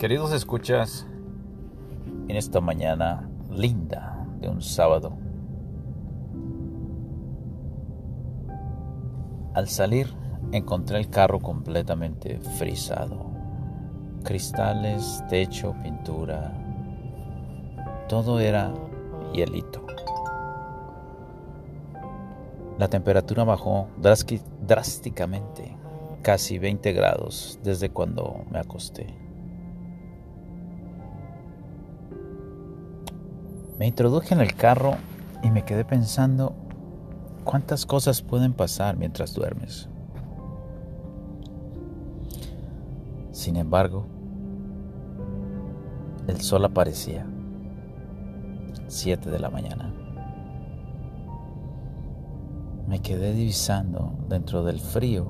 Queridos escuchas, en esta mañana linda de un sábado, al salir encontré el carro completamente frisado. Cristales, techo, pintura, todo era hielito. La temperatura bajó drásticamente, casi 20 grados desde cuando me acosté. Me introduje en el carro y me quedé pensando cuántas cosas pueden pasar mientras duermes. Sin embargo, el sol aparecía. 7 de la mañana. Me quedé divisando dentro del frío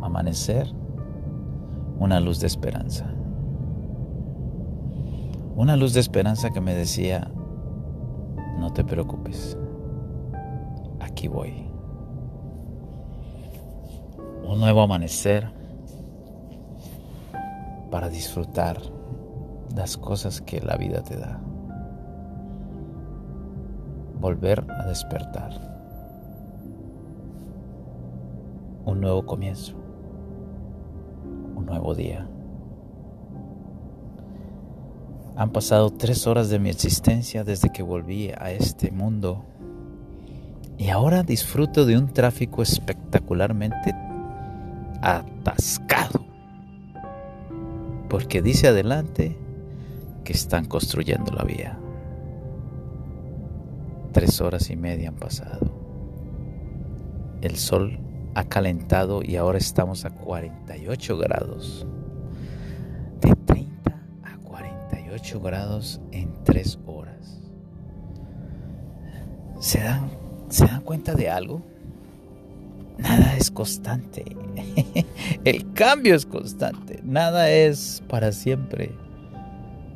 amanecer una luz de esperanza. Una luz de esperanza que me decía, no te preocupes, aquí voy. Un nuevo amanecer para disfrutar las cosas que la vida te da. Volver a despertar. Un nuevo comienzo. Un nuevo día. Han pasado tres horas de mi existencia desde que volví a este mundo y ahora disfruto de un tráfico espectacularmente atascado. Porque dice adelante que están construyendo la vía. Tres horas y media han pasado. El sol ha calentado y ahora estamos a 48 grados. 8 grados en 3 horas. ¿Se dan, ¿Se dan cuenta de algo? Nada es constante. El cambio es constante. Nada es para siempre.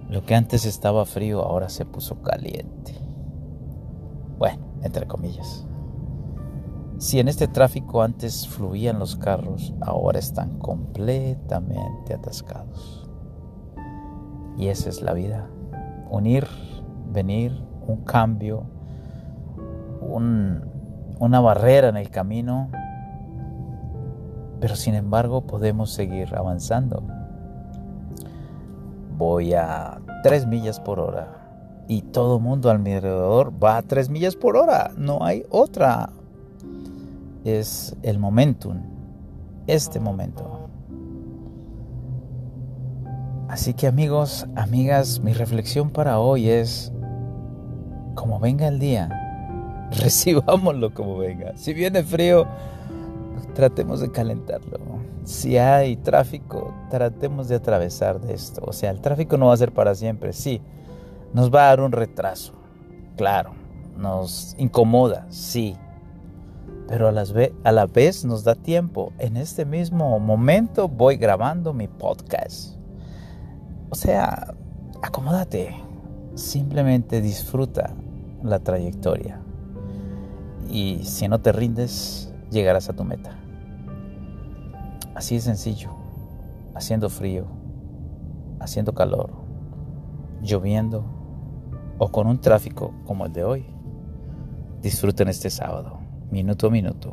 Lo que antes estaba frío ahora se puso caliente. Bueno, entre comillas. Si en este tráfico antes fluían los carros, ahora están completamente atascados. Y esa es la vida. Unir, venir, un cambio, una barrera en el camino, pero sin embargo podemos seguir avanzando. Voy a 3 millas por hora y todo mundo al alrededor va a 3 millas por hora. No hay otra. Es el momentum, este momento. Así que amigos, amigas, mi reflexión para hoy es, como venga el día, recibámoslo como venga. Si viene frío, tratemos de calentarlo. Si hay tráfico, tratemos de atravesar de esto. O sea, el tráfico no va a ser para siempre, sí. Nos va a dar un retraso, claro. Nos incomoda, sí. Pero a, a la vez nos da tiempo. En este mismo momento voy grabando mi podcast o sea, acomódate, simplemente disfruta la trayectoria. Y si no te rindes, llegarás a tu meta. Así de sencillo, haciendo frío, haciendo calor, lloviendo o con un tráfico como el de hoy. Disfruten este sábado, minuto a minuto,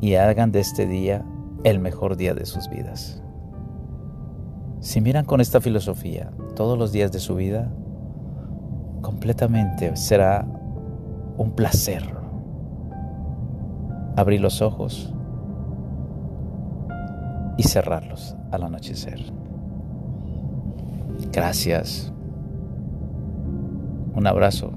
y hagan de este día el mejor día de sus vidas. Si miran con esta filosofía todos los días de su vida, completamente será un placer abrir los ojos y cerrarlos al anochecer. Gracias. Un abrazo